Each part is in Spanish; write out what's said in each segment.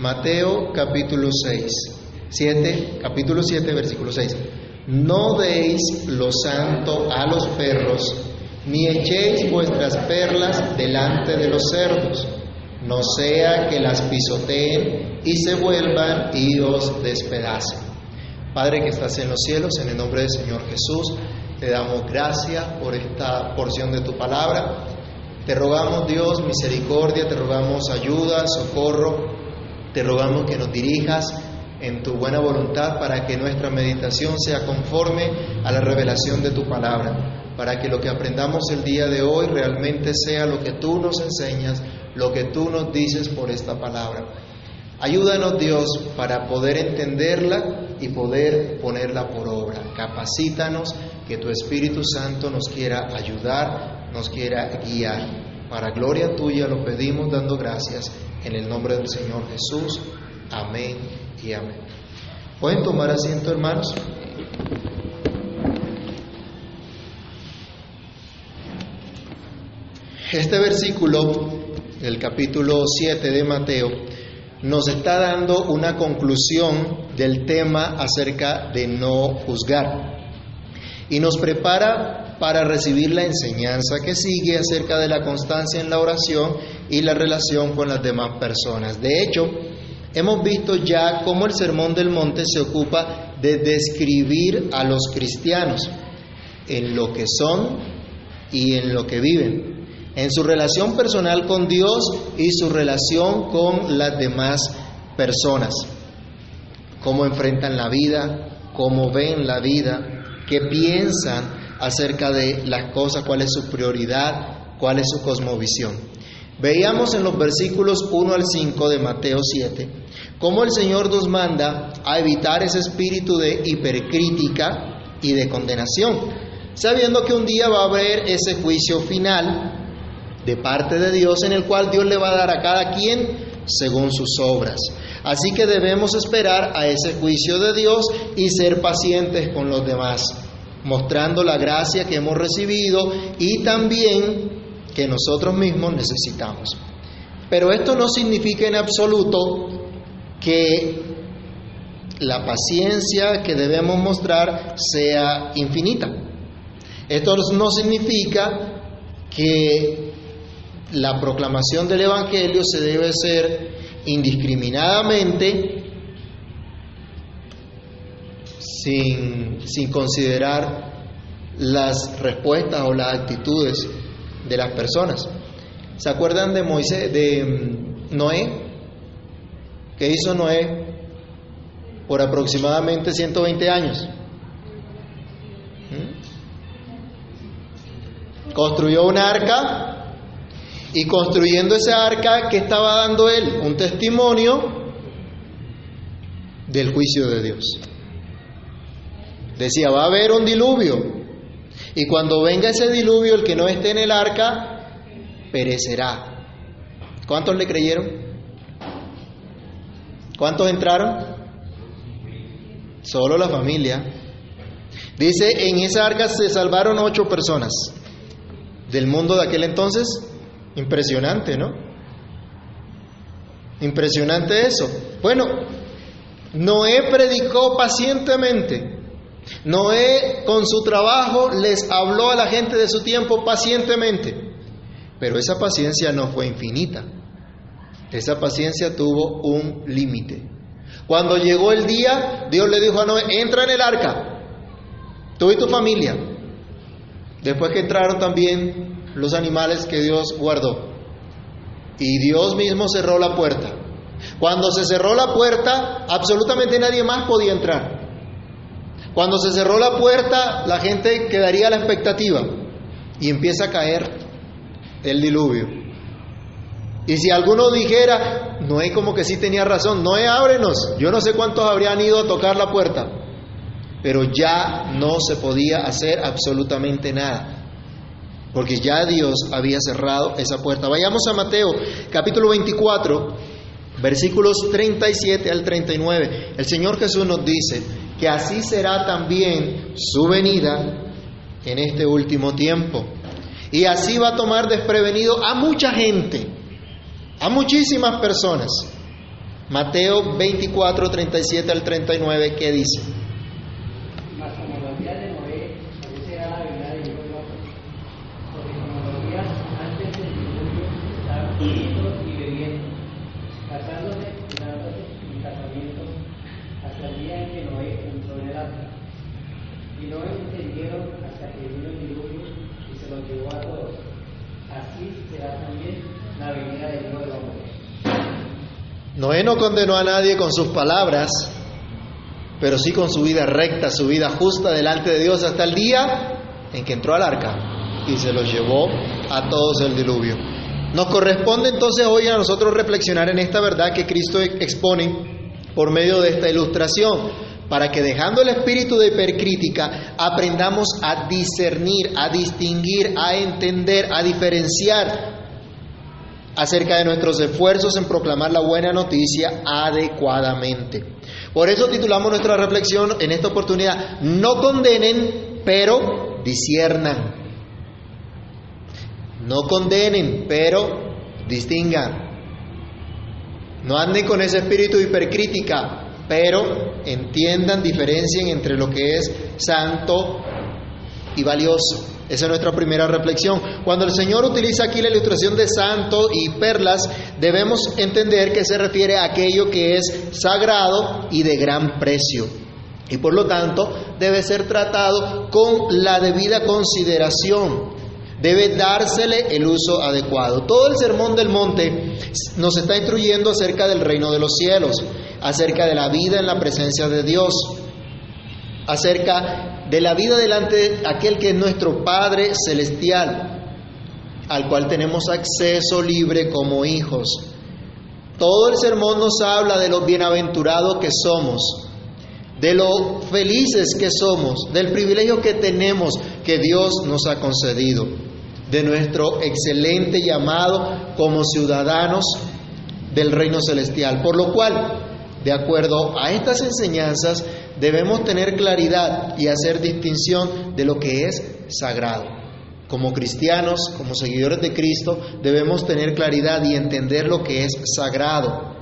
Mateo capítulo 6, 7, capítulo 7, versículo 6. No deis lo santo a los perros, ni echéis vuestras perlas delante de los cerdos, no sea que las pisoteen y se vuelvan y os despedacen. Padre que estás en los cielos, en el nombre del Señor Jesús, te damos gracias por esta porción de tu palabra. Te rogamos Dios misericordia, te rogamos ayuda, socorro, te rogamos que nos dirijas en tu buena voluntad para que nuestra meditación sea conforme a la revelación de tu palabra, para que lo que aprendamos el día de hoy realmente sea lo que tú nos enseñas, lo que tú nos dices por esta palabra. Ayúdanos Dios para poder entenderla y poder ponerla por obra. Capacítanos que tu Espíritu Santo nos quiera ayudar, nos quiera guiar. Para gloria tuya lo pedimos dando gracias en el nombre del Señor Jesús. Amén y amén. ¿Pueden tomar asiento, hermanos? Este versículo, el capítulo 7 de Mateo, nos está dando una conclusión del tema acerca de no juzgar y nos prepara para recibir la enseñanza que sigue acerca de la constancia en la oración y la relación con las demás personas. De hecho, hemos visto ya cómo el Sermón del Monte se ocupa de describir a los cristianos en lo que son y en lo que viven, en su relación personal con Dios y su relación con las demás personas, cómo enfrentan la vida, cómo ven la vida, qué piensan acerca de las cosas, cuál es su prioridad, cuál es su cosmovisión. Veíamos en los versículos 1 al 5 de Mateo 7 cómo el Señor nos manda a evitar ese espíritu de hipercrítica y de condenación, sabiendo que un día va a haber ese juicio final de parte de Dios en el cual Dios le va a dar a cada quien según sus obras. Así que debemos esperar a ese juicio de Dios y ser pacientes con los demás, mostrando la gracia que hemos recibido y también que nosotros mismos necesitamos. Pero esto no significa en absoluto que la paciencia que debemos mostrar sea infinita. Esto no significa que la proclamación del Evangelio se debe hacer indiscriminadamente sin, sin considerar las respuestas o las actitudes de las personas. ¿Se acuerdan de Moisés, de mm, Noé? ¿Qué hizo Noé por aproximadamente 120 años? ¿Mm? Construyó una arca y construyendo esa arca, que estaba dando él? Un testimonio del juicio de Dios. Decía, va a haber un diluvio. Y cuando venga ese diluvio, el que no esté en el arca, perecerá. ¿Cuántos le creyeron? ¿Cuántos entraron? Solo la familia. Dice, en esa arca se salvaron ocho personas. Del mundo de aquel entonces, Impresionante, ¿no? Impresionante eso. Bueno, Noé predicó pacientemente. Noé con su trabajo les habló a la gente de su tiempo pacientemente. Pero esa paciencia no fue infinita. Esa paciencia tuvo un límite. Cuando llegó el día, Dios le dijo a Noé, entra en el arca, tú y tu familia. Después que entraron también los animales que Dios guardó. Y Dios mismo cerró la puerta. Cuando se cerró la puerta, absolutamente nadie más podía entrar. Cuando se cerró la puerta, la gente quedaría a la expectativa y empieza a caer el diluvio. Y si alguno dijera, no es como que sí tenía razón, no es ábrenos, yo no sé cuántos habrían ido a tocar la puerta, pero ya no se podía hacer absolutamente nada porque ya Dios había cerrado esa puerta. Vayamos a Mateo capítulo 24, versículos 37 al 39. El Señor Jesús nos dice que así será también su venida en este último tiempo. Y así va a tomar desprevenido a mucha gente, a muchísimas personas. Mateo 24, 37 al 39, ¿qué dice? Mas como los días de Noé, así será la venida del Hijo del Hombre. Porque como los días antes del diluvio estaban comiendo y bebiendo, casándose y dándose en casamientos, hasta el día en que Noé entró en el arca. Y no entendieron hasta que vino el diluvio y se los llevó a todos. Así será también la venida del Hijo del Hombre. Noé no condenó a nadie con sus palabras, pero sí con su vida recta, su vida justa delante de Dios hasta el día en que entró al arca y se los llevó a todos el diluvio. Nos corresponde entonces hoy a nosotros reflexionar en esta verdad que Cristo expone por medio de esta ilustración, para que dejando el espíritu de hipercrítica aprendamos a discernir, a distinguir, a entender, a diferenciar acerca de nuestros esfuerzos en proclamar la buena noticia adecuadamente. Por eso titulamos nuestra reflexión en esta oportunidad, no condenen, pero disiernan. No condenen, pero distingan. No anden con ese espíritu de hipercrítica, pero entiendan, diferencien entre lo que es santo y valioso. Esa es nuestra primera reflexión. Cuando el Señor utiliza aquí la ilustración de santo y perlas, debemos entender que se refiere a aquello que es sagrado y de gran precio. Y por lo tanto debe ser tratado con la debida consideración. Debe dársele el uso adecuado. Todo el sermón del monte nos está instruyendo acerca del reino de los cielos, acerca de la vida en la presencia de Dios, acerca de la vida delante de aquel que es nuestro Padre Celestial, al cual tenemos acceso libre como hijos. Todo el sermón nos habla de lo bienaventurado que somos, de lo felices que somos, del privilegio que tenemos que Dios nos ha concedido, de nuestro excelente llamado como ciudadanos del reino celestial. Por lo cual, de acuerdo a estas enseñanzas, debemos tener claridad y hacer distinción de lo que es sagrado. Como cristianos, como seguidores de Cristo, debemos tener claridad y entender lo que es sagrado.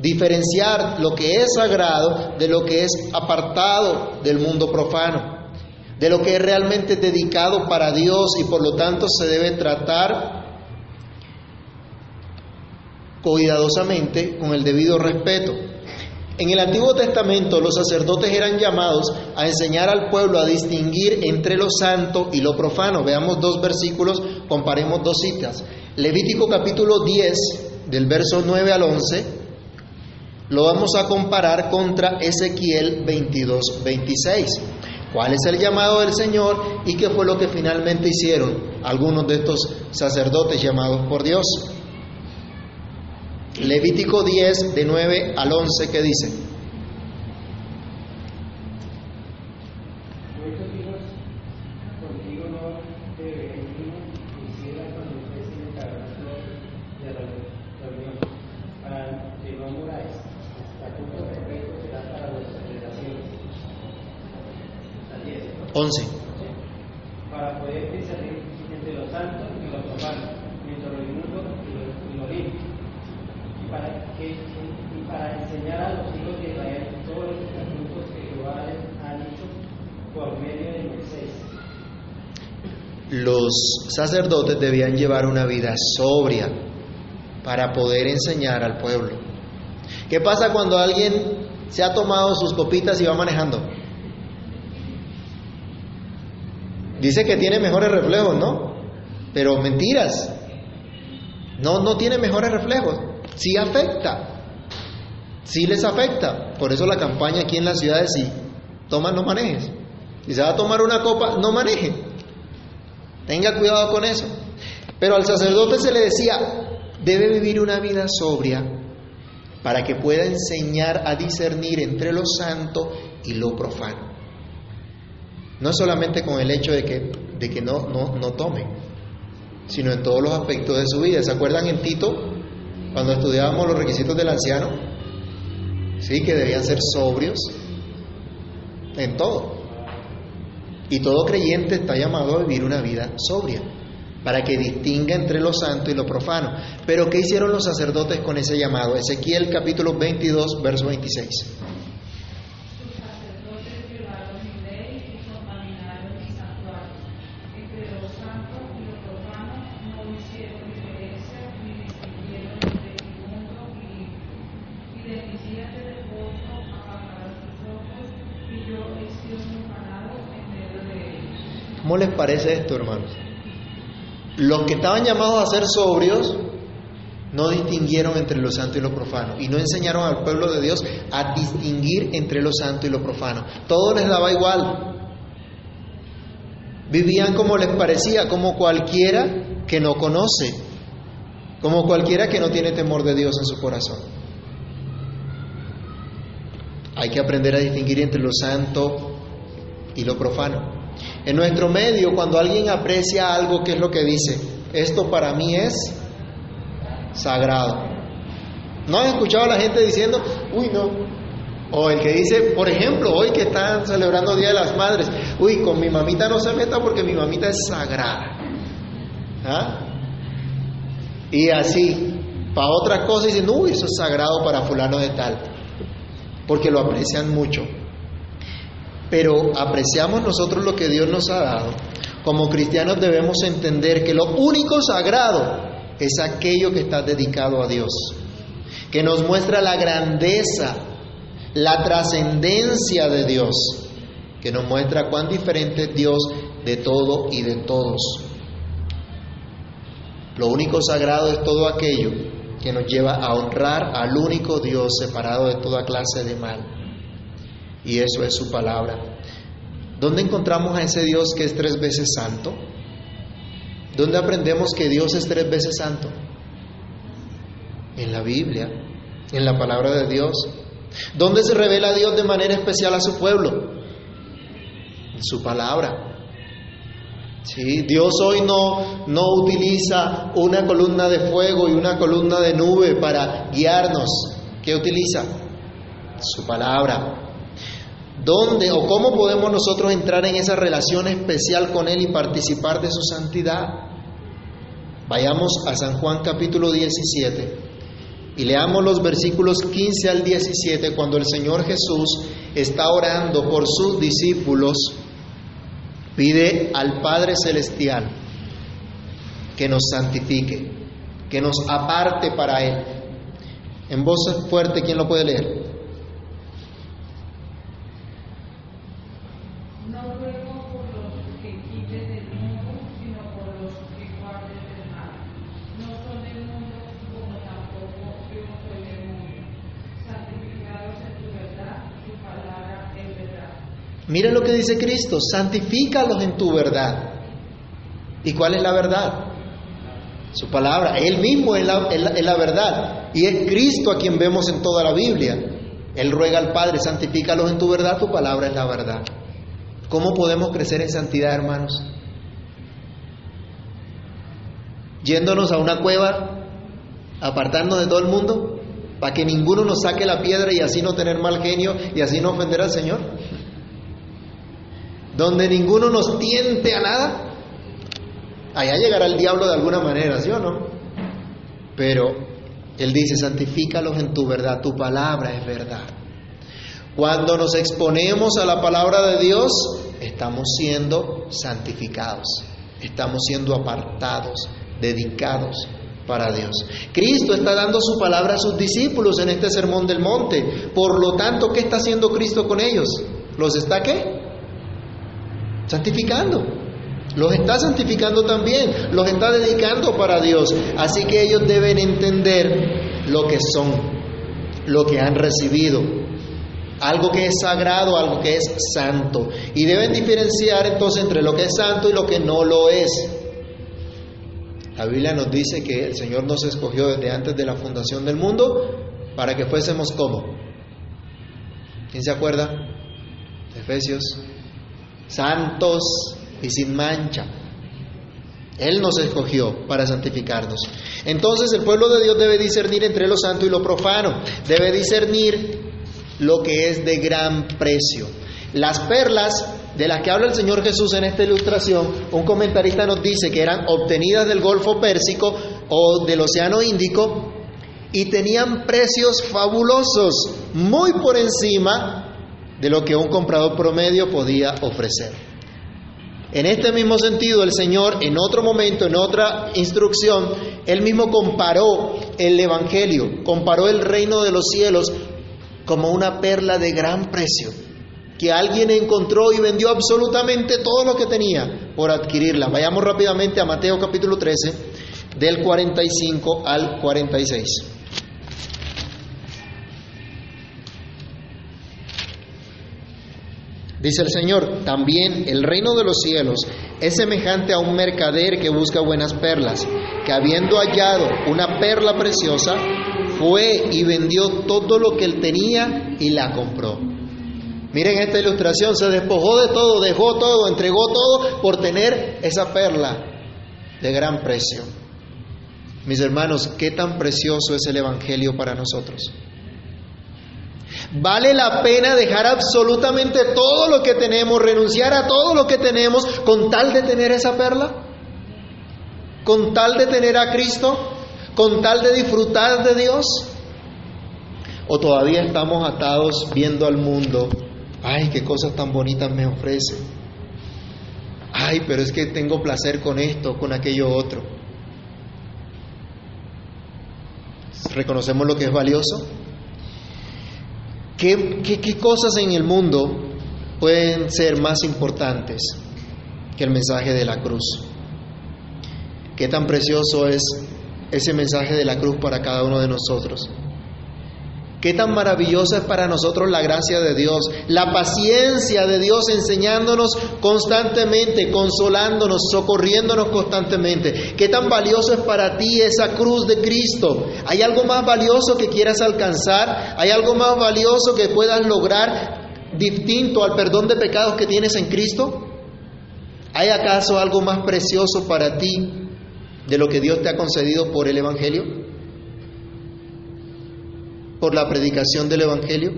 Diferenciar lo que es sagrado de lo que es apartado del mundo profano, de lo que es realmente dedicado para Dios y por lo tanto se debe tratar cuidadosamente con el debido respeto. En el Antiguo Testamento los sacerdotes eran llamados a enseñar al pueblo a distinguir entre lo santo y lo profano. Veamos dos versículos, comparemos dos citas. Levítico capítulo 10, del verso 9 al 11, lo vamos a comparar contra Ezequiel 22, 26. ¿Cuál es el llamado del Señor y qué fue lo que finalmente hicieron algunos de estos sacerdotes llamados por Dios? Levítico 10, de 9 al 11, ¿qué dice? Nuestros hijos contigo no te venimos quisiera cuando estés en el tabernáculo de la reunión, para que no muráis. Estatuto perfecto será para vuestras generaciones. Hasta 10. 11. Para poder discernir entre lo santo y lo profano, entre lo inmundo y lo, y lo limpio. Y para, que, y para enseñar a los hijos de Israel todos los estatutos que Jehová les ha dicho por medio de Moisés. Los sacerdotes debían llevar una vida sobria para poder enseñar al pueblo. ¿Qué pasa cuando alguien se ha tomado sus copitas y va manejando? Dice que tiene mejores reflejos, ¿no? Pero mentiras. No, no tiene mejores reflejos. Sí afecta. Sí les afecta. Por eso la campaña aquí en la ciudad es sí. Toma, no manejes. Si se va a tomar una copa, no maneje. Tenga cuidado con eso. Pero al sacerdote se le decía, debe vivir una vida sobria para que pueda enseñar a discernir entre lo santo y lo profano. No solamente con el hecho de que, de que no, no, no tome, sino en todos los aspectos de su vida. ¿Se acuerdan en Tito, cuando estudiábamos los requisitos del anciano? Sí, que debían ser sobrios en todo. Y todo creyente está llamado a vivir una vida sobria. para que distinga entre lo santo y lo profano. Pero ¿qué hicieron los sacerdotes con ese llamado? Ezequiel capítulo 22, verso 26. ¿Cómo les parece esto, hermanos? Los que estaban llamados a ser sobrios no distinguieron entre lo santo y lo profano y no enseñaron al pueblo de Dios a distinguir entre lo santo y lo profano. Todo les daba igual. Vivían como les parecía, como cualquiera que no conoce, como cualquiera que no tiene temor de Dios en su corazón. Hay que aprender a distinguir entre lo santo y lo profano. En nuestro medio, cuando alguien aprecia algo, ¿qué es lo que dice? Esto para mí es sagrado. ¿No han escuchado a la gente diciendo, uy, no? O el que dice, por ejemplo, hoy que están celebrando Día de las Madres, uy, con mi mamita no se meta porque mi mamita es sagrada. ¿Ah? Y así, para otras cosas dicen, uy, eso es sagrado para fulano de tal, porque lo aprecian mucho pero apreciamos nosotros lo que Dios nos ha dado. Como cristianos debemos entender que lo único sagrado es aquello que está dedicado a Dios, que nos muestra la grandeza, la trascendencia de Dios, que nos muestra cuán diferente es Dios de todo y de todos. Lo único sagrado es todo aquello que nos lleva a honrar al único Dios separado de toda clase de mal y eso es su palabra. ¿Dónde encontramos a ese Dios que es tres veces santo? ¿Dónde aprendemos que Dios es tres veces santo? En la Biblia, en la palabra de Dios. ¿Dónde se revela Dios de manera especial a su pueblo? En su palabra. Sí, Dios hoy no, no utiliza una columna de fuego y una columna de nube para guiarnos. ¿Qué utiliza? Su palabra. ¿Dónde o cómo podemos nosotros entrar en esa relación especial con Él y participar de su santidad? Vayamos a San Juan capítulo 17 y leamos los versículos 15 al 17 cuando el Señor Jesús está orando por sus discípulos, pide al Padre Celestial que nos santifique, que nos aparte para Él. En voz fuerte, ¿quién lo puede leer? Mira lo que dice Cristo, santifícalos en tu verdad. ¿Y cuál es la verdad? Su palabra, Él mismo es la, es la, verdad. Y es Cristo a quien vemos en toda la Biblia. Él ruega al Padre, santifícalos en tu verdad, tu palabra es la verdad. ¿Cómo podemos crecer en santidad, hermanos? Yéndonos a una cueva, apartarnos de todo el mundo, para que ninguno nos saque la piedra y así no tener mal genio y así no ofender al Señor donde ninguno nos tiente a nada, allá llegará el diablo de alguna manera, ¿sí o no? Pero Él dice, santifícalos en tu verdad, tu palabra es verdad. Cuando nos exponemos a la palabra de Dios, estamos siendo santificados, estamos siendo apartados, dedicados para Dios. Cristo está dando su palabra a sus discípulos en este sermón del monte. Por lo tanto, ¿qué está haciendo Cristo con ellos? ¿Los está qué? Santificando. Los está santificando también, los está dedicando para Dios. Así que ellos deben entender lo que son, lo que han recibido, algo que es sagrado, algo que es santo. Y deben diferenciar entonces entre lo que es santo y lo que no lo es. La Biblia nos dice que el Señor nos escogió desde antes de la fundación del mundo para que fuésemos como. ¿Quién se acuerda? Efesios santos y sin mancha. Él nos escogió para santificarnos. Entonces el pueblo de Dios debe discernir entre lo santo y lo profano. Debe discernir lo que es de gran precio. Las perlas de las que habla el Señor Jesús en esta ilustración, un comentarista nos dice que eran obtenidas del Golfo Pérsico o del Océano Índico y tenían precios fabulosos, muy por encima de lo que un comprador promedio podía ofrecer. En este mismo sentido, el Señor en otro momento, en otra instrucción, él mismo comparó el Evangelio, comparó el reino de los cielos como una perla de gran precio, que alguien encontró y vendió absolutamente todo lo que tenía por adquirirla. Vayamos rápidamente a Mateo capítulo 13, del 45 al 46. Dice el Señor, también el reino de los cielos es semejante a un mercader que busca buenas perlas, que habiendo hallado una perla preciosa, fue y vendió todo lo que él tenía y la compró. Miren esta ilustración, se despojó de todo, dejó todo, entregó todo por tener esa perla de gran precio. Mis hermanos, qué tan precioso es el Evangelio para nosotros. Vale la pena dejar absolutamente todo lo que tenemos, renunciar a todo lo que tenemos con tal de tener esa perla, con tal de tener a Cristo, con tal de disfrutar de Dios. O todavía estamos atados viendo al mundo, ay, qué cosas tan bonitas me ofrece. Ay, pero es que tengo placer con esto, con aquello otro. ¿Reconocemos lo que es valioso? ¿Qué, cosas en el mundo pueden ser más importantes que el mensaje de la cruz? ¿Qué tan precioso es ese mensaje de la cruz para cada uno de nosotros? Qué tan maravillosa es para nosotros la gracia de Dios, la paciencia de Dios enseñándonos constantemente, consolándonos, socorriéndonos constantemente. Qué tan valioso es para ti esa cruz de Cristo. ¿Hay algo más valioso que quieras alcanzar? ¿Hay algo más valioso que puedas lograr distinto al perdón de pecados que tienes en Cristo? ¿Hay acaso algo más precioso para ti de lo que Dios te ha concedido por el Evangelio? Por la predicación del Evangelio?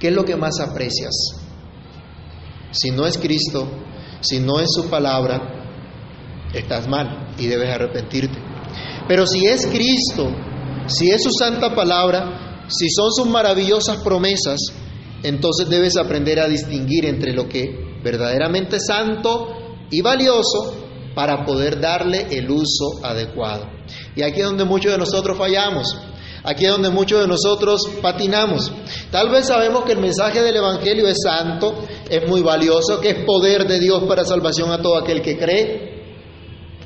¿Qué es lo que más aprecias? Si no es Cristo, si no es su palabra, estás mal y debes arrepentirte. Pero si es Cristo, si es su santa palabra, si son sus maravillosas promesas, entonces debes aprender a distinguir entre lo que verdaderamente santo y valioso para poder darle el uso adecuado. Y aquí es donde muchos de nosotros fallamos. Aquí es donde muchos de nosotros patinamos. Tal vez sabemos que el mensaje del Evangelio es santo, es muy valioso, que es poder de Dios para salvación a todo aquel que cree.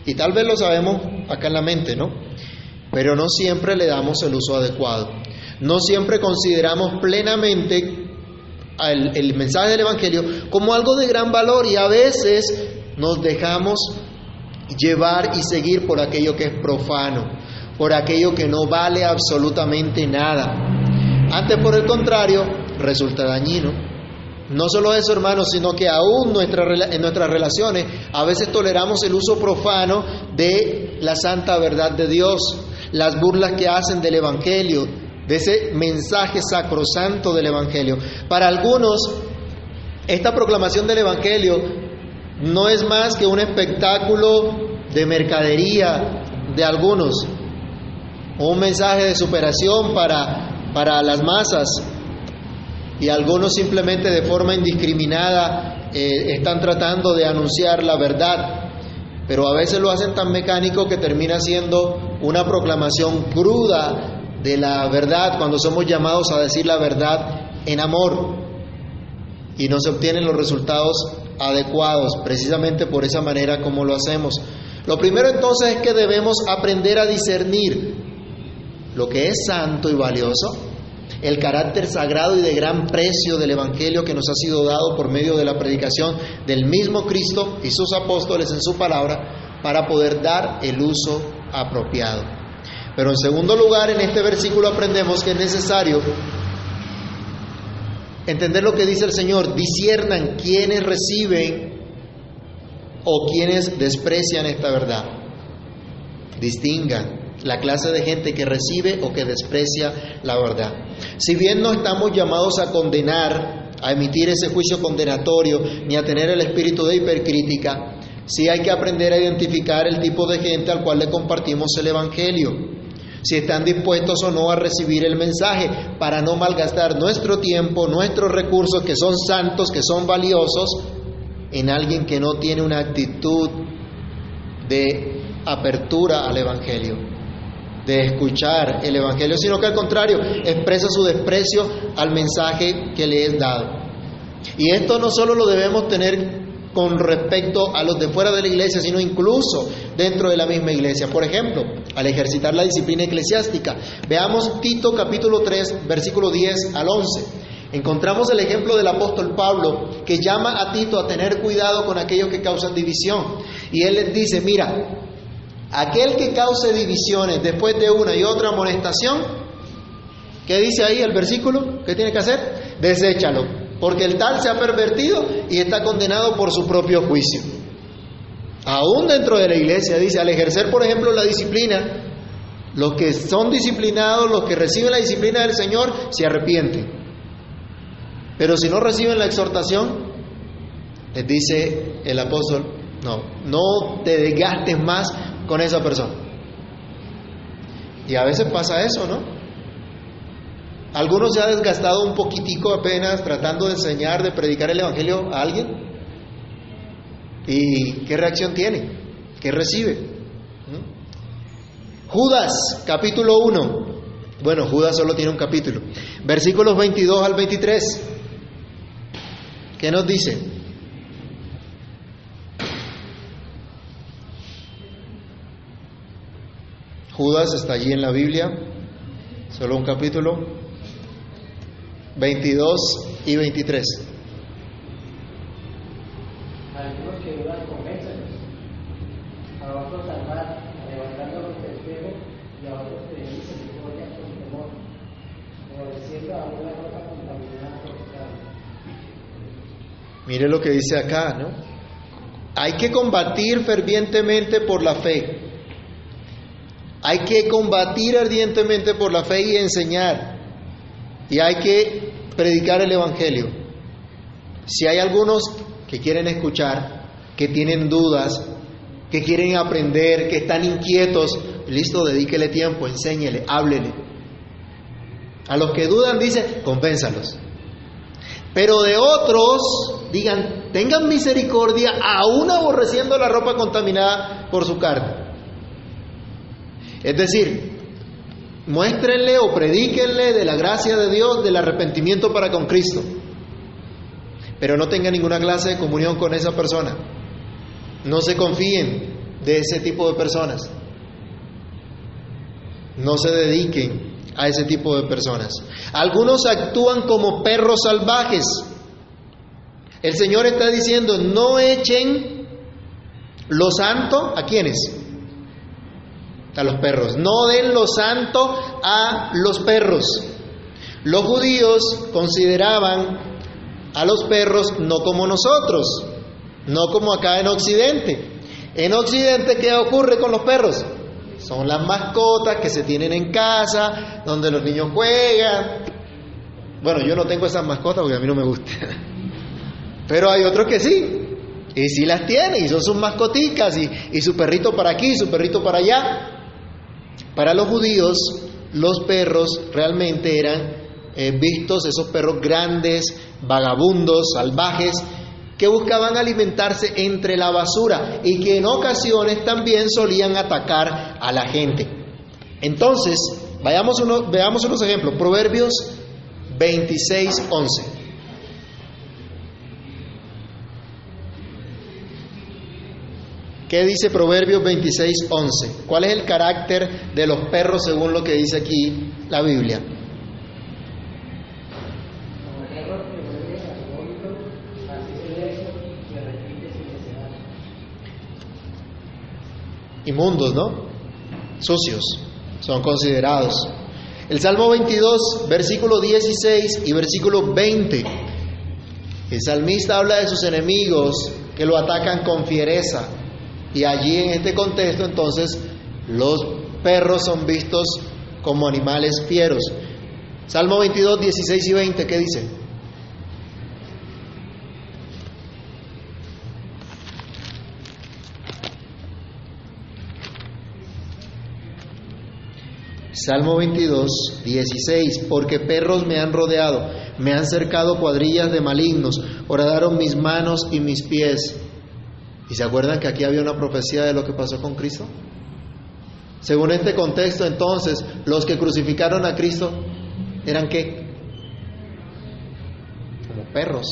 Y tal vez lo sabemos acá en la mente, ¿no? Pero no siempre le damos el uso adecuado. No siempre consideramos plenamente el, el mensaje del Evangelio como algo de gran valor y a veces nos dejamos llevar y seguir por aquello que es profano por aquello que no vale absolutamente nada. Antes, por el contrario, resulta dañino. No solo eso, hermanos, sino que aún nuestra, en nuestras relaciones a veces toleramos el uso profano de la santa verdad de Dios, las burlas que hacen del Evangelio, de ese mensaje sacrosanto del Evangelio. Para algunos, esta proclamación del Evangelio no es más que un espectáculo de mercadería de algunos, un mensaje de superación para, para las masas. Y algunos simplemente de forma indiscriminada eh, están tratando de anunciar la verdad, pero a veces lo hacen tan mecánico que termina siendo una proclamación cruda de la verdad cuando somos llamados a decir la verdad en amor. Y no se obtienen los resultados adecuados precisamente por esa manera como lo hacemos. Lo primero entonces es que debemos aprender a discernir lo que es santo y valioso, el carácter sagrado y de gran precio del Evangelio que nos ha sido dado por medio de la predicación del mismo Cristo y sus apóstoles en su palabra para poder dar el uso apropiado. Pero en segundo lugar, en este versículo aprendemos que es necesario entender lo que dice el Señor, disiernan quienes reciben o quienes desprecian esta verdad. Distingan la clase de gente que recibe o que desprecia la verdad. Si bien no estamos llamados a condenar a emitir ese juicio condenatorio ni a tener el espíritu de hipercrítica, sí hay que aprender a identificar el tipo de gente al cual le compartimos el Evangelio, si están dispuestos o no a recibir el mensaje, para no malgastar nuestro tiempo, nuestros recursos que son santos, que son valiosos, en alguien que no tiene una actitud de apertura al Evangelio, de escuchar el Evangelio, sino que al contrario, expresa su desprecio al mensaje que le es dado. Y esto no solo lo debemos tener con respecto a los de fuera de la iglesia, sino incluso dentro de la misma iglesia. Por ejemplo, al ejercitar la disciplina eclesiástica. Veamos Tito capítulo 3, versículo 10 al 11. Encontramos el ejemplo del apóstol Pablo que llama a Tito a tener cuidado con aquellos que causan división. Y él les dice, mira, aquel que cause divisiones después de una y otra amonestación, ¿qué dice ahí el versículo? ¿Qué tiene que hacer? Deséchalo, porque el tal se ha pervertido y está condenado por su propio juicio. Aún dentro de la iglesia, dice, al ejercer, por ejemplo, la disciplina, los que son disciplinados, los que reciben la disciplina del Señor, se arrepienten. Pero si no reciben la exhortación, les dice el apóstol, no, no te desgastes más con esa persona. Y a veces pasa eso, ¿no? Algunos se ha desgastado un poquitico apenas tratando de enseñar, de predicar el Evangelio a alguien. ¿Y qué reacción tiene? ¿Qué recibe? ¿Mm? Judas, capítulo 1. Bueno, Judas solo tiene un capítulo. Versículos 22 al 23. ¿Qué nos dice? Judas está allí en la Biblia, solo un capítulo, 22 y 23. Algunos que dudan convéncelos, a otros salvar, levantándolos del espejo, y a otros pedir misericordia con temor, obedeciendo a una ropa contaminada por pecado. Mire lo que dice acá, ¿no? Hay que combatir fervientemente por la fe. Hay que combatir ardientemente por la fe y enseñar. Y hay que predicar el Evangelio. Si hay algunos que quieren escuchar, que tienen dudas, que quieren aprender, que están inquietos, listo, dedíquele tiempo, enséñele, háblele. A los que dudan, dice, compénsalos. Pero de otros, digan, tengan misericordia, aún aborreciendo la ropa contaminada por su carne. Es decir, muéstrenle o predíquenle de la gracia de Dios, del arrepentimiento para con Cristo. Pero no tengan ninguna clase de comunión con esa persona. No se confíen de ese tipo de personas. No se dediquen a ese tipo de personas. Algunos actúan como perros salvajes. El Señor está diciendo, no echen lo santo a quienes? A los perros. No den lo santo a los perros. Los judíos consideraban a los perros no como nosotros, no como acá en Occidente. En Occidente, ¿qué ocurre con los perros? Son las mascotas que se tienen en casa, donde los niños juegan. Bueno, yo no tengo esas mascotas porque a mí no me gustan. Pero hay otros que sí. Y sí las tienen, y son sus mascoticas, y, y su perrito para aquí, su perrito para allá. Para los judíos, los perros realmente eran eh, vistos, esos perros grandes, vagabundos, salvajes, que buscaban alimentarse entre la basura y que en ocasiones también solían atacar a la gente. Entonces, vayamos uno, veamos unos ejemplos. Proverbios 26, 11. ¿Qué dice Proverbios 26, 11? ¿Cuál es el carácter de los perros según lo que dice aquí la Biblia? Inmundos, ¿no? Sucios, son considerados. El Salmo 22, versículo 16 y versículo 20. El salmista habla de sus enemigos que lo atacan con fiereza. Y allí en este contexto entonces los perros son vistos como animales fieros. Salmo 22, 16 y 20, ¿qué dice? Salmo 22, 16, porque perros me han rodeado, me han cercado cuadrillas de malignos, horadaron mis manos y mis pies. ¿Y se acuerdan que aquí había una profecía de lo que pasó con Cristo? Según este contexto, entonces, los que crucificaron a Cristo eran qué? Como perros.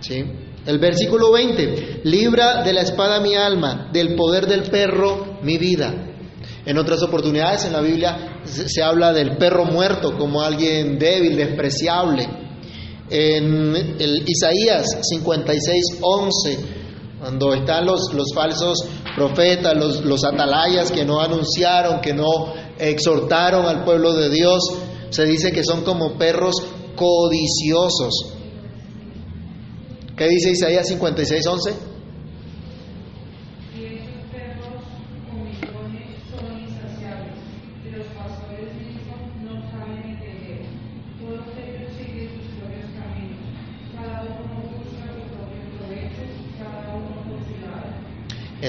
¿Sí? El versículo 20, libra de la espada mi alma, del poder del perro mi vida. En otras oportunidades en la Biblia se, habla del perro muerto como alguien débil, despreciable. En Isaías 56, 11, cuando están los, falsos profetas, los, los atalayas que no anunciaron, que no exhortaron al pueblo de Dios, se dice que son como perros codiciosos. ¿Qué dice Isaías 56, 11?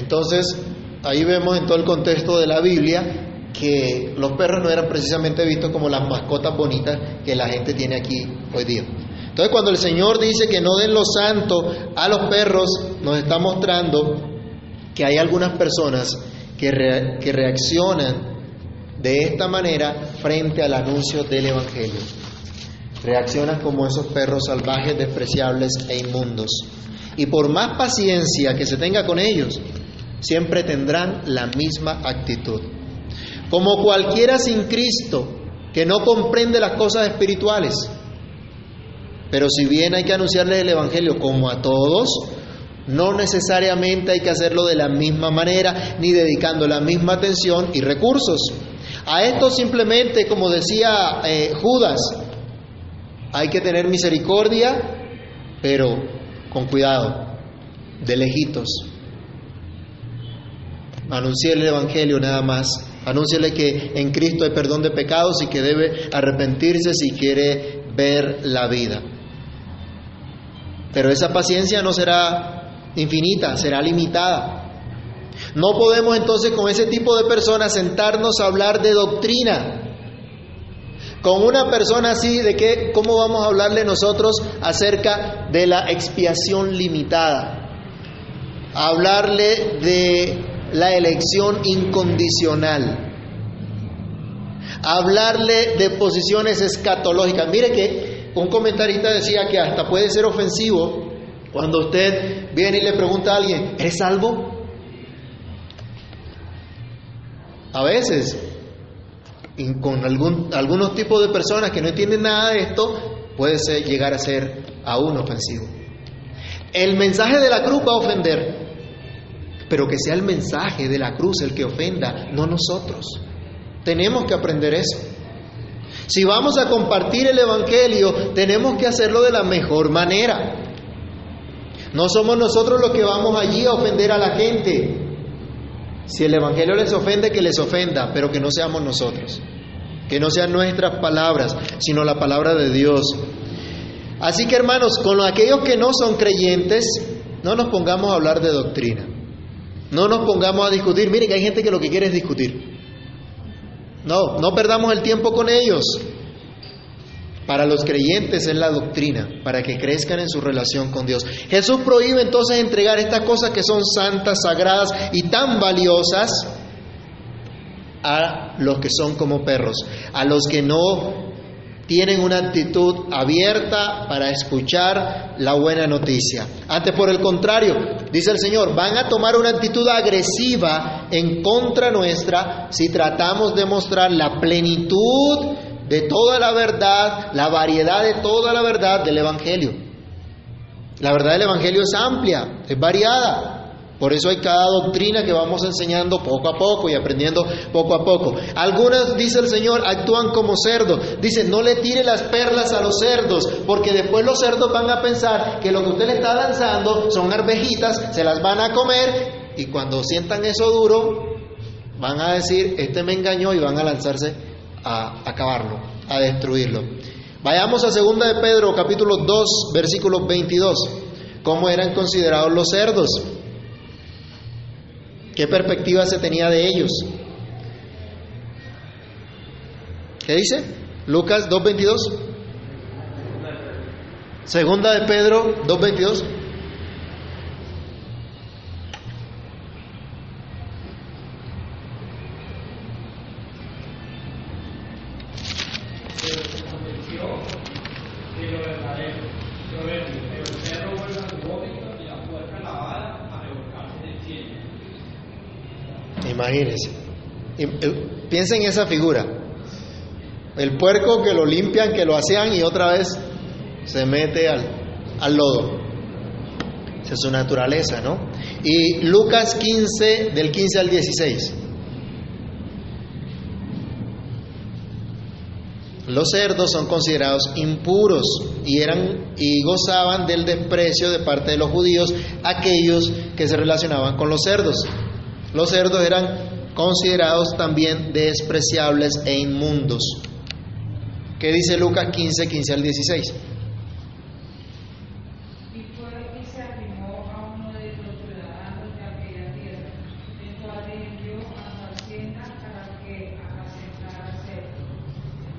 Entonces, ahí vemos en todo el contexto de la Biblia que los perros no eran precisamente vistos como las mascotas bonitas que la gente tiene aquí hoy día. Entonces, cuando el Señor dice que no den lo santo a los perros, nos está mostrando que hay algunas personas que, que reaccionan de esta manera frente al anuncio del Evangelio. Reaccionan como esos perros salvajes, despreciables e inmundos. Y por más paciencia que se tenga con ellos, siempre tendrán la misma actitud. Como cualquiera sin Cristo que no comprende las cosas espirituales. Pero si bien hay que anunciarles el Evangelio como a todos, no necesariamente hay que hacerlo de la misma manera ni dedicando la misma atención y recursos. A esto simplemente, como decía eh, Judas, hay que tener misericordia, pero con cuidado, de lejitos, Anunciarle el Evangelio nada más. Anúnciale que en Cristo hay perdón de pecados y que debe arrepentirse si quiere ver la vida. Pero esa paciencia no será infinita, será limitada. No podemos entonces con ese tipo de personas sentarnos a hablar de doctrina. Con una persona así, ¿de qué? ¿Cómo vamos a hablarle nosotros acerca de la expiación limitada? hablarle de la elección incondicional. Hablarle de posiciones escatológicas. Mire que un comentarista decía que hasta puede ser ofensivo cuando usted viene y le pregunta a alguien, ¿eres salvo? A veces, con algún, algunos tipos de personas que no entienden nada de esto, puede ser, llegar a ser aún ofensivo. El mensaje de la cruz va a ofender, pero que sea el mensaje de la cruz el que ofenda, no nosotros. Tenemos que aprender eso. Si vamos a compartir el Evangelio, tenemos que hacerlo de la mejor manera. No somos nosotros los que vamos allí a ofender a la gente. Si el Evangelio les ofende, que les ofenda, pero que no seamos nosotros. Que no sean nuestras palabras, sino la palabra de Dios. Así que hermanos, con aquellos que no son creyentes, no nos pongamos a hablar de doctrina. No nos pongamos a discutir. Miren que hay gente que lo que quiere es discutir. No, no perdamos el tiempo con ellos. Para los creyentes es la doctrina, para que crezcan en su relación con Dios. Jesús prohíbe entonces entregar estas cosas que son santas, sagradas y tan valiosas a los que son como perros, a los que no tienen una actitud abierta para escuchar la buena noticia. Antes, por el contrario, dice el Señor, van a tomar una actitud agresiva en contra nuestra si tratamos de mostrar la plenitud de toda la verdad, la variedad de toda la verdad del Evangelio. La verdad del Evangelio es amplia, es variada. Por eso hay cada doctrina que vamos enseñando poco a poco y aprendiendo poco a poco. Algunas, dice el Señor, actúan como cerdos. Dice, no le tire las perlas a los cerdos, porque después los cerdos van a pensar que lo que usted le está lanzando son arvejitas, se las van a comer y cuando sientan eso duro, van a decir, este me engañó y van a lanzarse a acabarlo, a destruirlo. Vayamos a 2 de Pedro capítulo 2 versículo 22. ¿Cómo eran considerados los cerdos? ¿Qué perspectiva se tenía de ellos? ¿Qué dice? Lucas 2.22. Segunda de Pedro 2.22. Imagínense. Eh, piensen en esa figura. El puerco que lo limpian, que lo hacían y otra vez se mete al, al lodo. Esa es su naturaleza, ¿no? Y Lucas 15, del 15 al 16. Los cerdos son considerados impuros y eran y gozaban del desprecio de parte de los judíos aquellos que se relacionaban con los cerdos. Los cerdos eran considerados también despreciables e inmundos. ¿Qué dice Lucas 15, 15 al 16? Y fue y se arrimó a uno de los ciudadanos de aquella tierra, el cual le envió a su hacienda para que apacentara cerdos.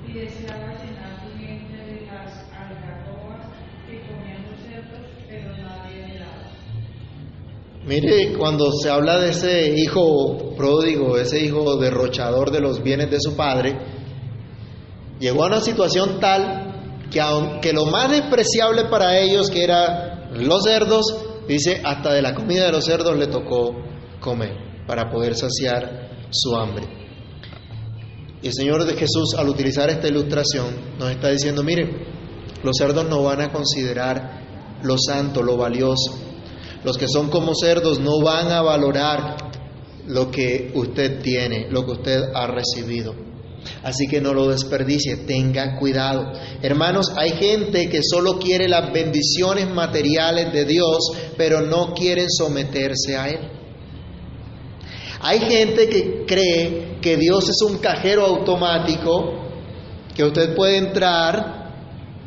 Y deseaba llenar su vientre de las algarrobas que comían los cerdos, pero nadie le daba. Mire, cuando se habla de ese hijo pródigo, ese hijo derrochador de los bienes de su padre, llegó a una situación tal que aunque lo más despreciable para ellos, que era los cerdos, dice, hasta de la comida de los cerdos le tocó comer para poder saciar su hambre. Y el Señor de Jesús, al utilizar esta ilustración, nos está diciendo, mire, los cerdos no van a considerar lo santo, lo valioso. Los que son como cerdos no van a valorar lo que usted tiene, lo que usted ha recibido. Así que no lo desperdicie, tenga cuidado. Hermanos, hay gente que solo quiere las bendiciones materiales de Dios, pero no quieren someterse a Él. Hay gente que cree que Dios es un cajero automático, que usted puede entrar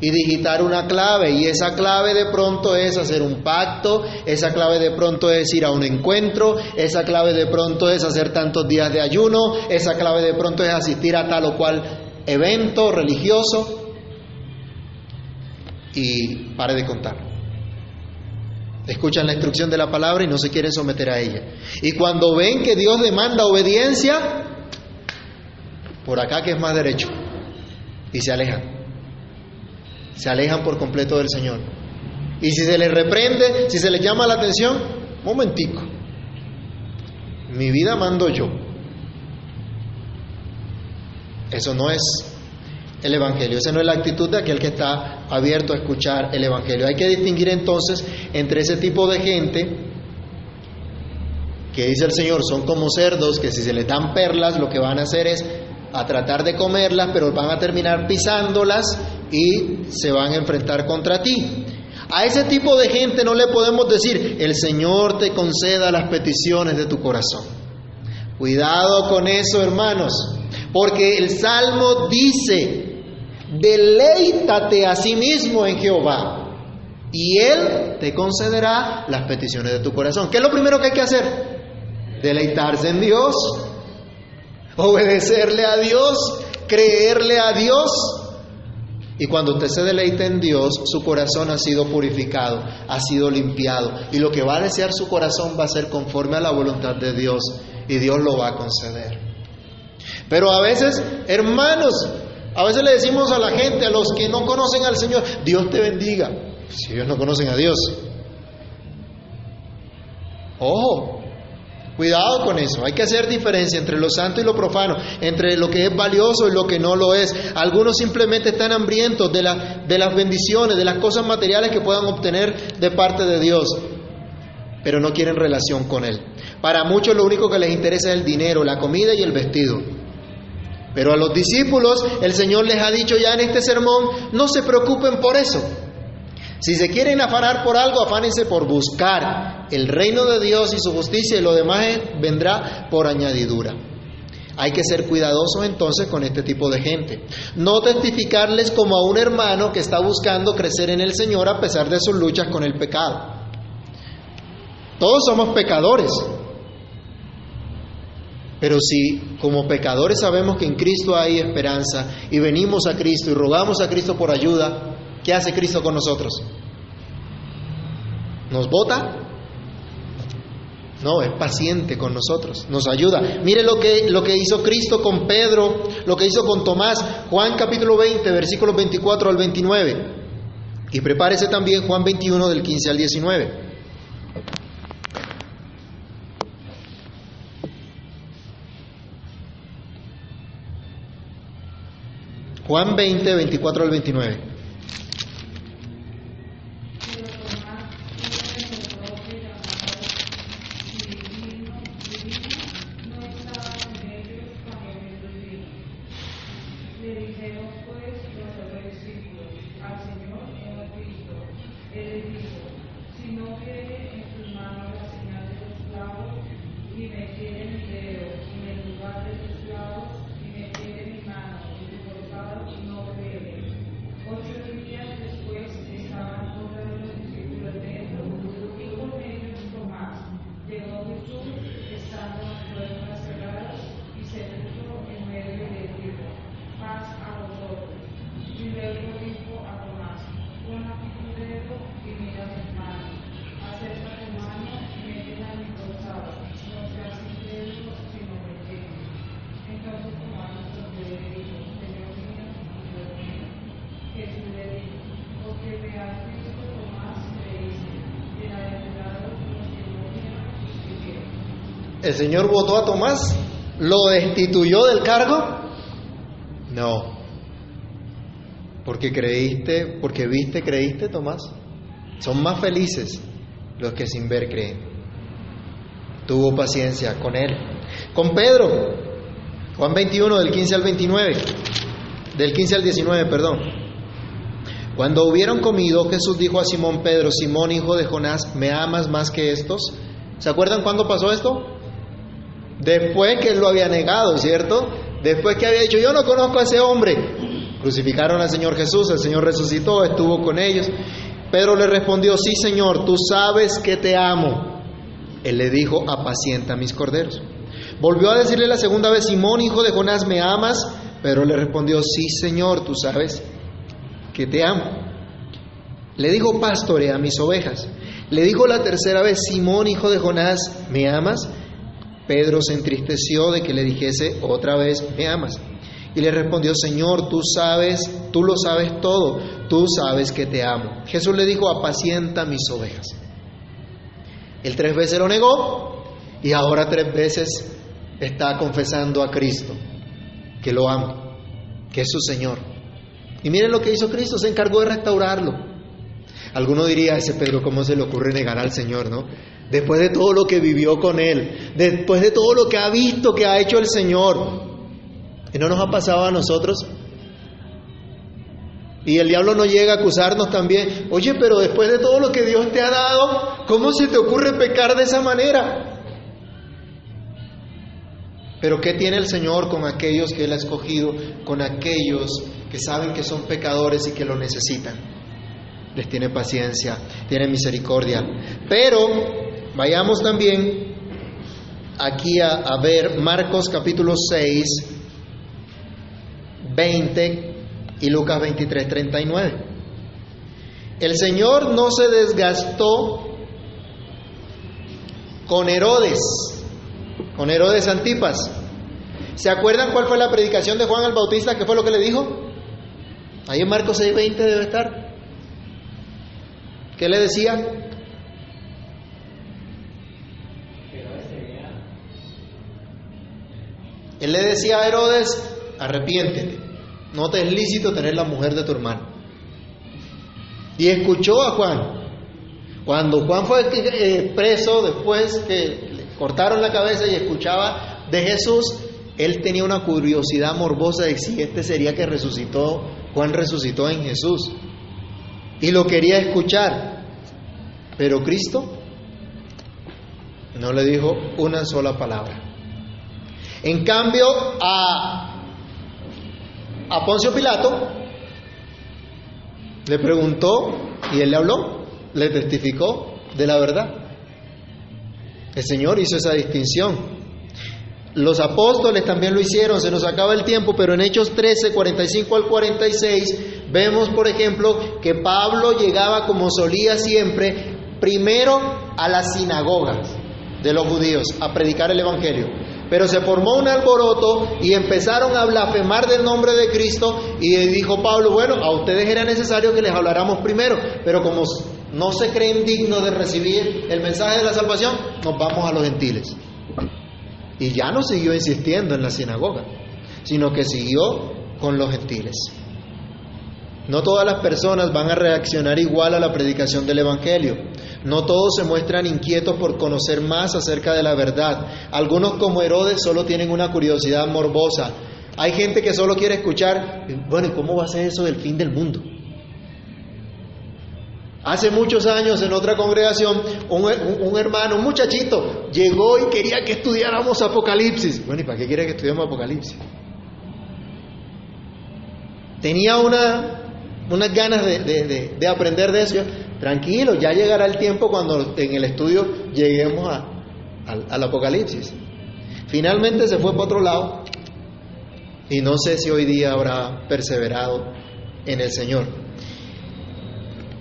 y digitar una clave y esa clave de pronto es hacer un pacto, esa clave de pronto es ir a un encuentro, esa clave de pronto es hacer tantos días de ayuno, esa clave de pronto es asistir a tal o cual evento religioso y pare de contar. Escuchan la instrucción de la palabra y no se quieren someter a ella. Y cuando ven que Dios demanda obediencia, por acá que es más derecho, y se alejan se alejan por completo del Señor. Y si se les reprende, si se les llama la atención, momentico, mi vida mando yo. Eso no es el Evangelio, esa no es la actitud de aquel que está abierto a escuchar el Evangelio. Hay que distinguir entonces entre ese tipo de gente que dice el Señor son como cerdos, que si se les dan perlas lo que van a hacer es a tratar de comerlas, pero van a terminar pisándolas y se van a enfrentar contra ti. A ese tipo de gente no le podemos decir, el Señor te conceda las peticiones de tu corazón. Cuidado con eso, hermanos, porque el Salmo dice, deleítate a sí mismo en Jehová y Él te concederá las peticiones de tu corazón. ¿Qué es lo primero que hay que hacer? Deleitarse en Dios, obedecerle a Dios, creerle a Dios. Y cuando usted se deleita en Dios, su corazón ha sido purificado, ha sido limpiado. Y lo que va a desear su corazón va a ser conforme a la voluntad de Dios. Y Dios lo va a conceder. Pero a veces, hermanos, a veces le decimos a la gente, a los que no conocen al Señor, Dios te bendiga. Si ellos no conocen a Dios. Ojo, Cuidado con eso, hay que hacer diferencia entre lo santo y lo profano, entre lo que es valioso y lo que no lo es. Algunos simplemente están hambrientos de, de las bendiciones, de las cosas materiales que puedan obtener de parte de Dios, pero no quieren relación con Él. Para muchos lo único que les interesa es el dinero, la comida y el vestido. Pero a los discípulos el Señor les ha dicho ya en este sermón, no se preocupen por eso. Si se quieren afanar por algo, afánense por buscar el reino de Dios y su justicia y lo demás vendrá por añadidura. Hay que ser cuidadosos entonces con este tipo de gente. No testificarles como a un hermano que está buscando crecer en el Señor a pesar de sus luchas con el pecado. Todos somos pecadores. Pero si como pecadores sabemos que en Cristo hay esperanza y venimos a Cristo y rogamos a Cristo por ayuda, ¿qué hace Cristo con nosotros? ¿Nos vota? No, es paciente con nosotros, nos ayuda. Mire lo que, lo que hizo Cristo con Pedro, lo que hizo con Tomás, Juan capítulo 20, versículos 24 al 29. Y prepárese también Juan 21 del 15 al 19. Juan 20, 24 al 29. ¿El Señor votó a Tomás? ¿Lo destituyó del cargo? No. Porque creíste, porque viste, creíste, Tomás. Son más felices los que sin ver creen. Tuvo paciencia con él. Con Pedro, Juan 21 del 15 al 29, del 15 al 19, perdón. Cuando hubieron comido, Jesús dijo a Simón Pedro, Simón hijo de Jonás, ¿me amas más que estos? ¿Se acuerdan cuándo pasó esto? Después que él lo había negado, ¿cierto? Después que había dicho, yo no conozco a ese hombre. Crucificaron al Señor Jesús, el Señor resucitó, estuvo con ellos. Pedro le respondió, sí Señor, tú sabes que te amo. Él le dijo, apacienta mis corderos. Volvió a decirle la segunda vez, Simón, hijo de Jonás, ¿me amas? Pedro le respondió, sí Señor, tú sabes que te amo. Le dijo, pastorea mis ovejas. Le dijo la tercera vez, Simón, hijo de Jonás, ¿me amas? Pedro se entristeció de que le dijese otra vez, me amas. Y le respondió, Señor, tú sabes, tú lo sabes todo, tú sabes que te amo. Jesús le dijo, apacienta mis ovejas. Él tres veces lo negó y ahora tres veces está confesando a Cristo que lo ama, que es su Señor. Y miren lo que hizo Cristo, se encargó de restaurarlo. Alguno diría, ese Pedro, ¿cómo se le ocurre negar al Señor, no? Después de todo lo que vivió con Él, después de todo lo que ha visto que ha hecho el Señor. ¿Y no nos ha pasado a nosotros? Y el diablo no llega a acusarnos también. Oye, pero después de todo lo que Dios te ha dado, ¿cómo se te ocurre pecar de esa manera? Pero ¿qué tiene el Señor con aquellos que Él ha escogido, con aquellos que saben que son pecadores y que lo necesitan? Les tiene paciencia, tiene misericordia. Pero Vayamos también aquí a, ver Marcos capítulo 6, 20 y Lucas 23, 39. El Señor no se desgastó con Herodes, con Herodes Antipas. ¿Se acuerdan cuál fue la predicación de Juan el Bautista? ¿Qué fue lo que le dijo? Ahí en Marcos 6, 20 debe estar. ¿Qué le decía? Él le decía a Herodes, arrepiéntete, no te es lícito tener la mujer de tu hermano. Y escuchó a Juan. Cuando Juan fue eh, preso después que le cortaron la cabeza y escuchaba de Jesús, él tenía una curiosidad morbosa de si este sería que resucitó, Juan resucitó en Jesús. Y lo quería escuchar. Pero Cristo no le dijo una sola palabra. En cambio, a, a Poncio Pilato le preguntó y él le habló, le testificó de la verdad. El Señor hizo esa distinción. Los apóstoles también lo hicieron, se nos acaba el tiempo, pero en Hechos 13, 45 al 46, vemos, por ejemplo, que Pablo llegaba como solía siempre, primero a las sinagogas de los judíos, a predicar el Evangelio. Pero se formó un alboroto y empezaron a blasfemar del nombre de Cristo y dijo Pablo, bueno, a ustedes era necesario que les habláramos primero, pero como no se creen dignos de recibir el mensaje de la salvación, nos vamos a los gentiles. Y ya no siguió insistiendo en la sinagoga, sino que siguió con los gentiles. No todas las personas van a reaccionar igual a la predicación del Evangelio. No todos se muestran inquietos por conocer más acerca de la verdad. Algunos como Herodes solo tienen una curiosidad morbosa. Hay gente que solo quiere escuchar, bueno, ¿y cómo va a ser eso del fin del mundo? Hace muchos años en otra congregación, un, hermano, un muchachito, llegó y quería que estudiáramos Apocalipsis. Bueno, ¿y para qué quiere que estudiemos Apocalipsis? Tenía una, unas ganas de, aprender de eso. Tranquilo, ya llegará el tiempo cuando en el estudio lleguemos al Apocalipsis. Finalmente se fue para otro lado y no sé si hoy día habrá perseverado en el Señor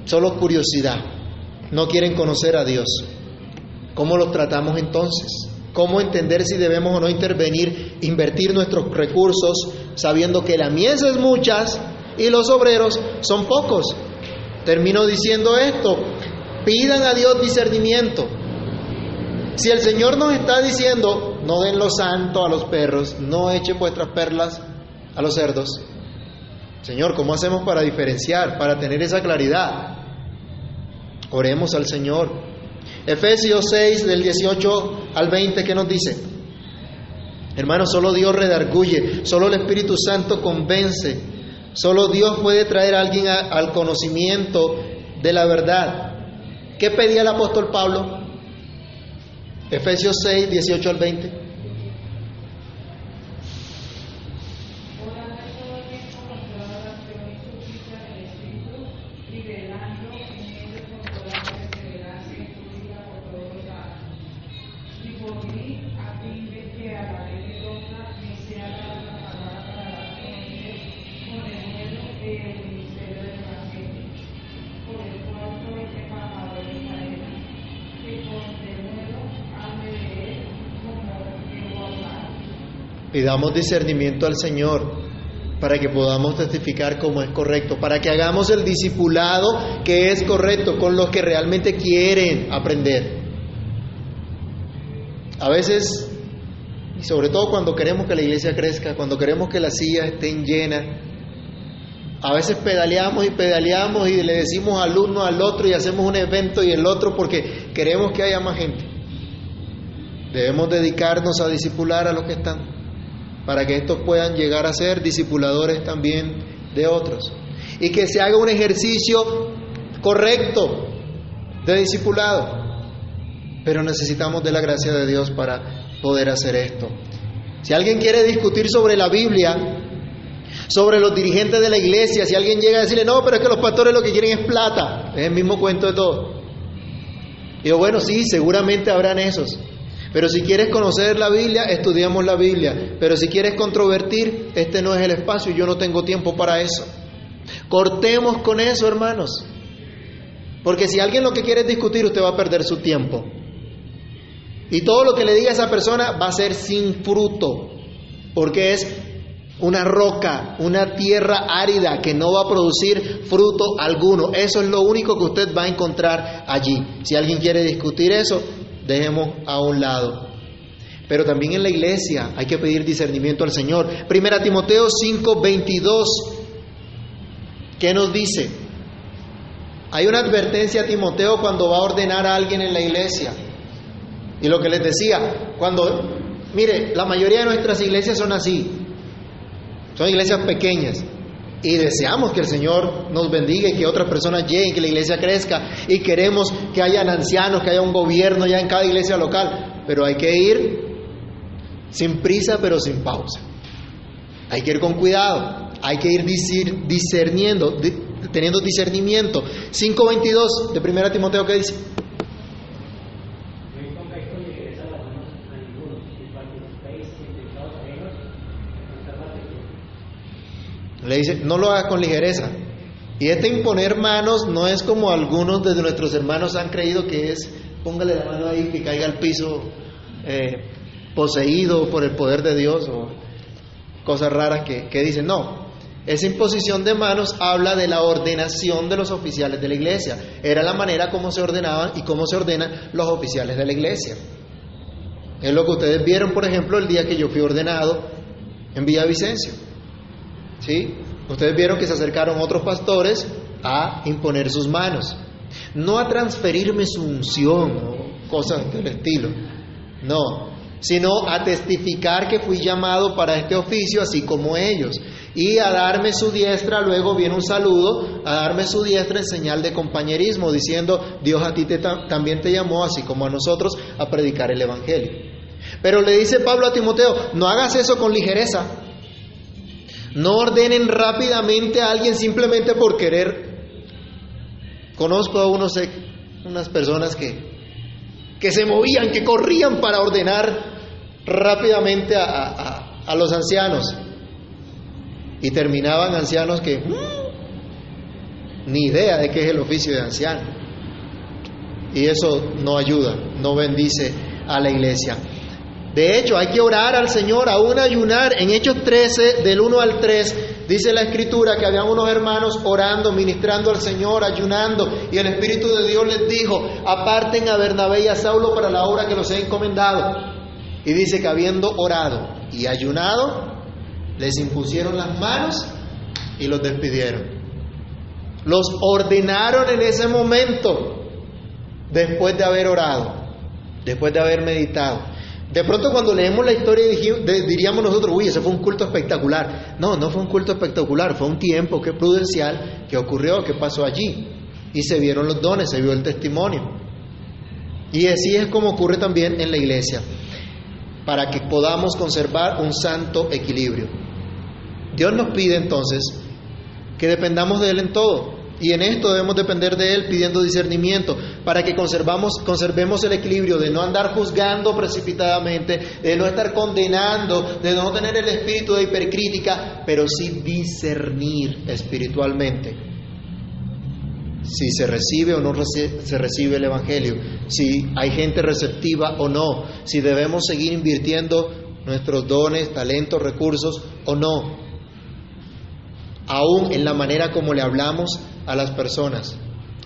solo curiosidad, no quieren conocer a Dios. ¿Cómo los tratamos entonces? ¿Cómo entender si debemos o no intervenir, invertir nuestros recursos, sabiendo que la mies es muchas y los obreros son pocos? Termino diciendo esto, pidan a Dios discernimiento. Si el Señor nos está diciendo, no den lo santo a los perros, no echen vuestras perlas a los cerdos, Señor, ¿cómo hacemos para diferenciar, para tener esa claridad? Oremos al Señor. Efesios 6 del 18 al 20, ¿qué nos dice? Hermanos, solo Dios redarguye, solo el Espíritu Santo convence, solo Dios puede traer a alguien al conocimiento de la verdad. ¿Qué pedía el apóstol Pablo? Efesios 6, 18 al 20. Pidamos discernimiento al Señor para que podamos testificar como es correcto, para que hagamos el discipulado que es correcto con los que realmente quieren aprender. A veces, y sobre todo cuando queremos que la iglesia crezca, cuando queremos que las sillas estén llenas, a veces pedaleamos y pedaleamos y le decimos al uno al otro y hacemos un evento y el otro porque queremos que haya más gente. Debemos dedicarnos a discipular a los que están para que estos puedan llegar a ser discipuladores también de otros. Y que se haga un ejercicio correcto de discipulado. Pero necesitamos de la gracia de Dios para poder hacer esto. Si alguien quiere discutir sobre la Biblia, sobre los dirigentes de la iglesia, si alguien llega a decirle, no, pero es que los pastores lo que quieren es plata, es el mismo cuento de todo. Y yo, bueno, sí, seguramente habrán esos. Pero si quieres conocer la Biblia, estudiamos la Biblia. Pero si quieres controvertir, este no es el espacio, yo no tengo tiempo para eso. Cortemos con eso, hermanos. Porque si alguien lo que quiere es discutir, usted va a perder su tiempo. Y todo lo que le diga a esa persona va a ser sin fruto. Porque es una roca, una tierra árida que no va a producir fruto alguno. Eso es lo único que usted va a encontrar allí. Si alguien quiere discutir eso, dejemos a un lado. Pero también en la iglesia hay que pedir discernimiento al Señor. Primera Timoteo 5, 22. ¿Qué nos dice? Hay una advertencia a Timoteo cuando va a ordenar a alguien en la iglesia. Y lo que les decía, cuando, mire, la mayoría de nuestras iglesias son así. Son iglesias pequeñas. Y deseamos que el Señor nos bendiga y que otras personas lleguen, que la iglesia crezca. Y queremos que hayan ancianos, que haya un gobierno ya en cada iglesia local. Pero hay que ir sin prisa, pero sin pausa. Hay que ir con cuidado. Hay que ir discerniendo, teniendo discernimiento. 5.22 de 1 Timoteo, ¿qué dice? Le dice, no lo hagas con ligereza. Y este imponer manos no es como algunos de nuestros hermanos han creído que es, póngale la mano ahí que caiga al piso eh, poseído por el poder de Dios o cosas raras que, que dicen. No, esa imposición de manos habla de la ordenación de los oficiales de la iglesia. Era la manera como se ordenaban y cómo se ordenan los oficiales de la iglesia. Es lo que ustedes vieron, por ejemplo, el día que yo fui ordenado en Villavicencio. ¿Sí? Ustedes vieron que se acercaron otros pastores a imponer sus manos. No a transferirme su unción o cosas del estilo. No, sino a testificar que fui llamado para este oficio así como ellos. Y a darme su diestra, luego viene un saludo, a darme su diestra en señal de compañerismo, diciendo, Dios a ti también te llamó, así como a nosotros, a predicar el Evangelio. Pero le dice Pablo a Timoteo, no hagas eso con ligereza. No ordenen rápidamente a alguien simplemente por querer. Conozco a unos, unas personas que, que se movían, que corrían para ordenar rápidamente a, a, a los ancianos. Y terminaban ancianos que mm, ni idea de qué es el oficio de anciano. Y eso no ayuda, no bendice a la iglesia. De hecho, hay que orar al Señor, aún ayunar. En Hechos 13, del 1 al 3, dice la Escritura que habían unos hermanos orando, ministrando al Señor, ayunando, y el Espíritu de Dios les dijo, aparten a Bernabé y a Saulo para la obra que los he encomendado. Y dice que habiendo orado y ayunado, les impusieron las manos y los despidieron. Los ordenaron en ese momento, después de haber orado, después de haber meditado. De pronto cuando leemos la historia diríamos nosotros, uy, ese fue un culto espectacular. No, no fue un culto espectacular, fue un tiempo que prudencial que ocurrió, que pasó allí. Y se vieron los dones, se vio el testimonio. Y así es como ocurre también en la iglesia, para que podamos conservar un santo equilibrio. Dios nos pide entonces que dependamos de Él en todo. Y en esto debemos depender de Él pidiendo discernimiento para que conservamos, conservemos el equilibrio de no andar juzgando precipitadamente, de no estar condenando, de no tener el espíritu de hipercrítica, pero sí discernir espiritualmente. Si se recibe o no se recibe el Evangelio, si hay gente receptiva o no, si debemos seguir invirtiendo nuestros dones, talentos, recursos o no, aún en la manera como le hablamos a las personas.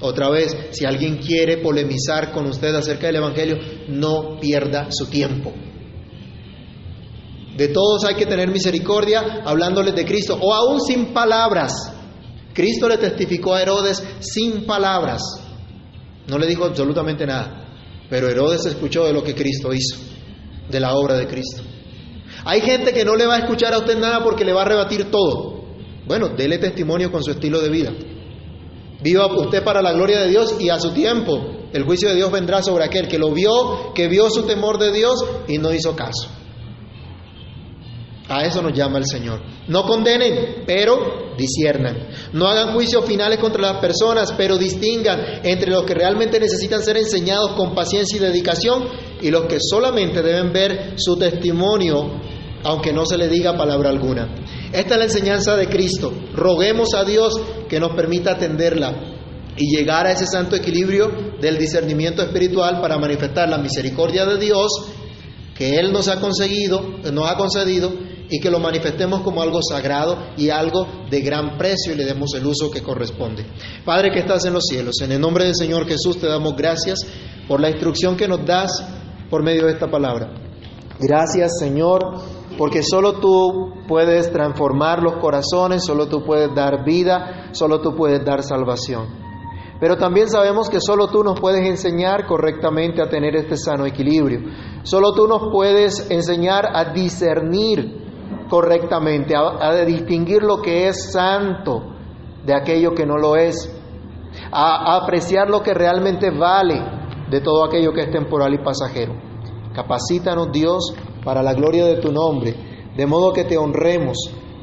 Otra vez, si alguien quiere polemizar con usted acerca del Evangelio, no pierda su tiempo. De todos hay que tener misericordia hablándoles de Cristo, o aún sin palabras. Cristo le testificó a Herodes sin palabras. No le dijo absolutamente nada, pero Herodes escuchó de lo que Cristo hizo, de la obra de Cristo. Hay gente que no le va a escuchar a usted nada porque le va a rebatir todo. Bueno, dele testimonio con su estilo de vida. Viva usted para la gloria de Dios y a su tiempo el juicio de Dios vendrá sobre aquel que lo vio, que vio su temor de Dios y no hizo caso. A eso nos llama el Señor. No condenen, pero disiernan. No hagan juicios finales contra las personas, pero distingan entre los que realmente necesitan ser enseñados con paciencia y dedicación y los que solamente deben ver su testimonio aunque no se le diga palabra alguna. Esta es la enseñanza de Cristo. Roguemos a Dios que nos permita atenderla y llegar a ese santo equilibrio del discernimiento espiritual para manifestar la misericordia de Dios que Él nos ha conseguido, nos ha concedido y que lo manifestemos como algo sagrado y algo de gran precio y le demos el uso que corresponde. Padre que estás en los cielos, en el nombre del Señor Jesús te damos gracias por la instrucción que nos das por medio de esta palabra. Gracias Señor porque solo tú puedes transformar los corazones, solo tú puedes dar vida, solo tú puedes dar salvación. Pero también sabemos que solo tú nos puedes enseñar correctamente a tener este sano equilibrio. Solo tú nos puedes enseñar a discernir correctamente, a, distinguir lo que es santo de aquello que no lo es, a apreciar lo que realmente vale de todo aquello que es temporal y pasajero. Capacítanos Dios para la gloria de tu nombre, de modo que te honremos,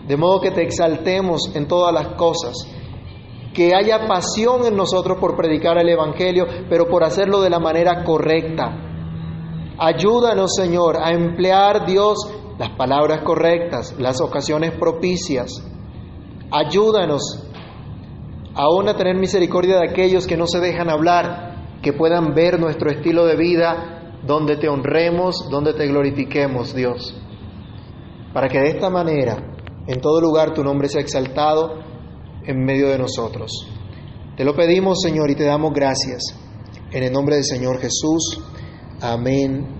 de modo que te exaltemos en todas las cosas, que haya pasión en nosotros por predicar el Evangelio, pero por hacerlo de la manera correcta. Ayúdanos, Señor, a emplear, Dios, las palabras correctas, las ocasiones propicias, Ayúdanos aún a tener misericordia de aquellos que no se dejan hablar, que puedan ver nuestro estilo de vida, donde te honremos, donde te glorifiquemos, Dios. Para que de esta manera, en todo lugar, tu nombre sea exaltado en medio de nosotros. Te lo pedimos, Señor, y te damos gracias. En el nombre del Señor Jesús. Amén